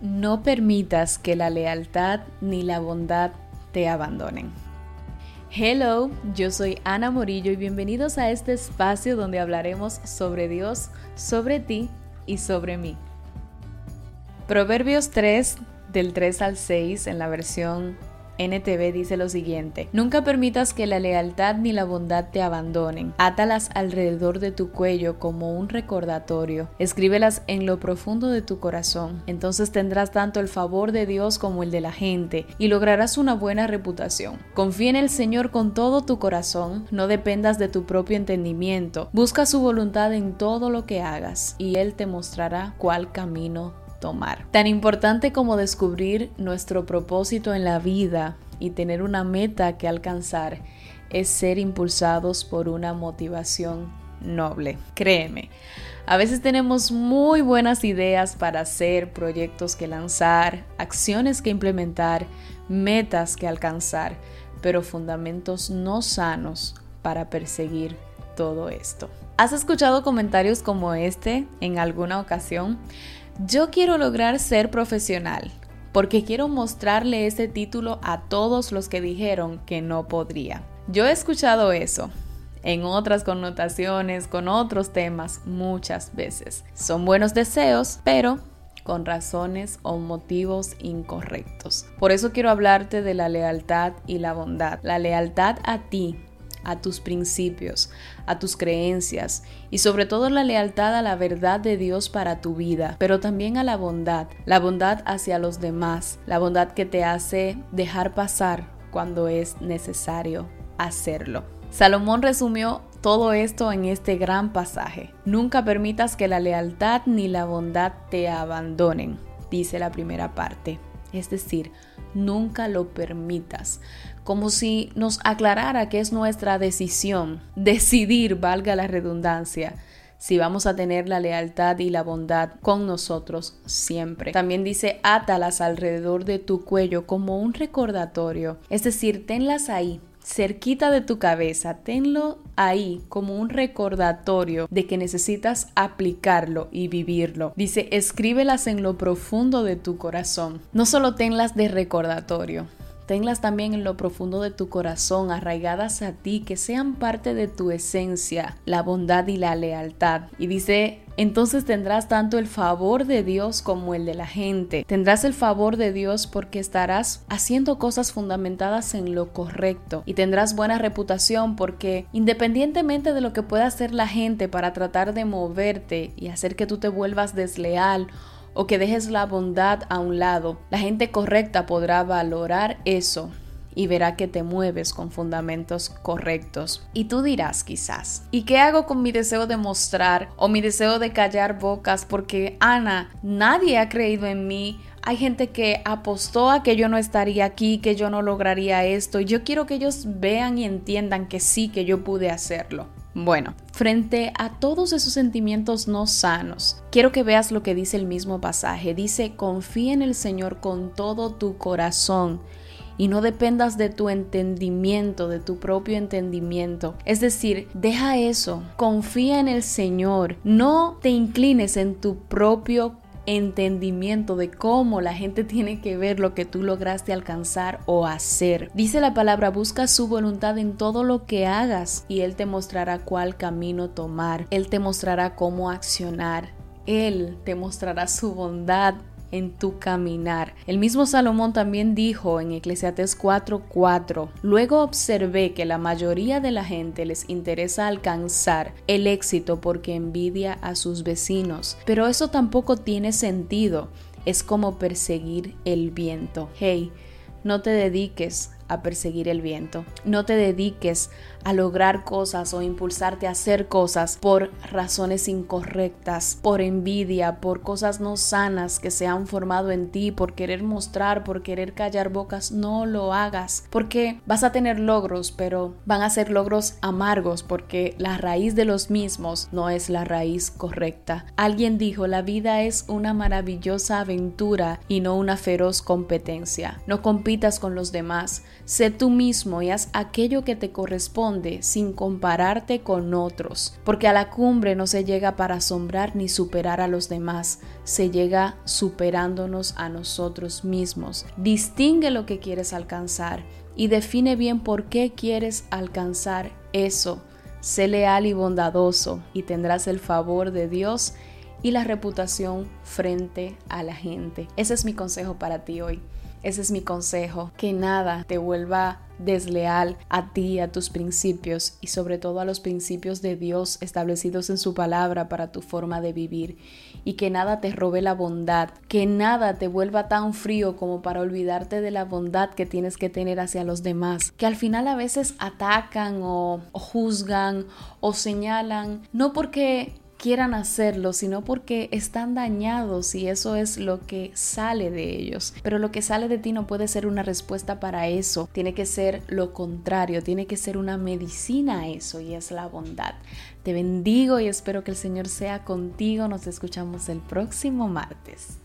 No permitas que la lealtad ni la bondad te abandonen. Hello, yo soy Ana Morillo y bienvenidos a este espacio donde hablaremos sobre Dios, sobre ti y sobre mí. Proverbios 3 del 3 al 6 en la versión NTV dice lo siguiente, nunca permitas que la lealtad ni la bondad te abandonen, átalas alrededor de tu cuello como un recordatorio, escríbelas en lo profundo de tu corazón, entonces tendrás tanto el favor de Dios como el de la gente y lograrás una buena reputación. Confía en el Señor con todo tu corazón, no dependas de tu propio entendimiento, busca su voluntad en todo lo que hagas y Él te mostrará cuál camino tomar. Tan importante como descubrir nuestro propósito en la vida y tener una meta que alcanzar es ser impulsados por una motivación noble. Créeme, a veces tenemos muy buenas ideas para hacer, proyectos que lanzar, acciones que implementar, metas que alcanzar, pero fundamentos no sanos para perseguir todo esto. ¿Has escuchado comentarios como este en alguna ocasión? Yo quiero lograr ser profesional porque quiero mostrarle ese título a todos los que dijeron que no podría. Yo he escuchado eso en otras connotaciones, con otros temas, muchas veces. Son buenos deseos, pero con razones o motivos incorrectos. Por eso quiero hablarte de la lealtad y la bondad. La lealtad a ti, a tus principios, a tus creencias y sobre todo la lealtad a la verdad de Dios para tu vida, pero también a la bondad, la bondad hacia los demás, la bondad que te hace dejar pasar cuando es necesario hacerlo. Salomón resumió todo esto en este gran pasaje. Nunca permitas que la lealtad ni la bondad te abandonen, dice la primera parte. Es decir, nunca lo permitas. Como si nos aclarara que es nuestra decisión, decidir, valga la redundancia, si vamos a tener la lealtad y la bondad con nosotros siempre. También dice, átalas alrededor de tu cuello como un recordatorio, es decir, tenlas ahí cerquita de tu cabeza, tenlo ahí como un recordatorio de que necesitas aplicarlo y vivirlo. Dice, escríbelas en lo profundo de tu corazón. No solo tenlas de recordatorio, tenlas también en lo profundo de tu corazón, arraigadas a ti, que sean parte de tu esencia, la bondad y la lealtad. Y dice, entonces tendrás tanto el favor de Dios como el de la gente. Tendrás el favor de Dios porque estarás haciendo cosas fundamentadas en lo correcto y tendrás buena reputación porque independientemente de lo que pueda hacer la gente para tratar de moverte y hacer que tú te vuelvas desleal o que dejes la bondad a un lado, la gente correcta podrá valorar eso y verá que te mueves con fundamentos correctos. Y tú dirás quizás, ¿y qué hago con mi deseo de mostrar o mi deseo de callar bocas? Porque Ana, nadie ha creído en mí. Hay gente que apostó a que yo no estaría aquí, que yo no lograría esto. Y yo quiero que ellos vean y entiendan que sí, que yo pude hacerlo. Bueno, frente a todos esos sentimientos no sanos, quiero que veas lo que dice el mismo pasaje. Dice, confía en el Señor con todo tu corazón y no dependas de tu entendimiento, de tu propio entendimiento. Es decir, deja eso, confía en el Señor, no te inclines en tu propio entendimiento de cómo la gente tiene que ver lo que tú lograste alcanzar o hacer. Dice la palabra, busca su voluntad en todo lo que hagas y Él te mostrará cuál camino tomar. Él te mostrará cómo accionar. Él te mostrará su bondad en tu caminar. El mismo Salomón también dijo en Eclesiastes 4:4, luego observé que la mayoría de la gente les interesa alcanzar el éxito porque envidia a sus vecinos, pero eso tampoco tiene sentido. Es como perseguir el viento. Hey, no te dediques a perseguir el viento. No te dediques a lograr cosas o impulsarte a hacer cosas por razones incorrectas, por envidia, por cosas no sanas que se han formado en ti, por querer mostrar, por querer callar bocas. No lo hagas, porque vas a tener logros, pero van a ser logros amargos porque la raíz de los mismos no es la raíz correcta. Alguien dijo, la vida es una maravillosa aventura y no una feroz competencia. No compitas con los demás, Sé tú mismo y haz aquello que te corresponde sin compararte con otros, porque a la cumbre no se llega para asombrar ni superar a los demás, se llega superándonos a nosotros mismos. Distingue lo que quieres alcanzar y define bien por qué quieres alcanzar eso. Sé leal y bondadoso y tendrás el favor de Dios y la reputación frente a la gente. Ese es mi consejo para ti hoy. Ese es mi consejo, que nada te vuelva desleal a ti, a tus principios y sobre todo a los principios de Dios establecidos en su palabra para tu forma de vivir. Y que nada te robe la bondad, que nada te vuelva tan frío como para olvidarte de la bondad que tienes que tener hacia los demás, que al final a veces atacan o, juzgan o señalan, no porque quieran hacerlo, sino porque están dañados y eso es lo que sale de ellos. Pero lo que sale de ti no puede ser una respuesta para eso, tiene que ser lo contrario, tiene que ser una medicina a eso y es la bondad. Te bendigo y espero que el Señor sea contigo. Nos escuchamos el próximo martes.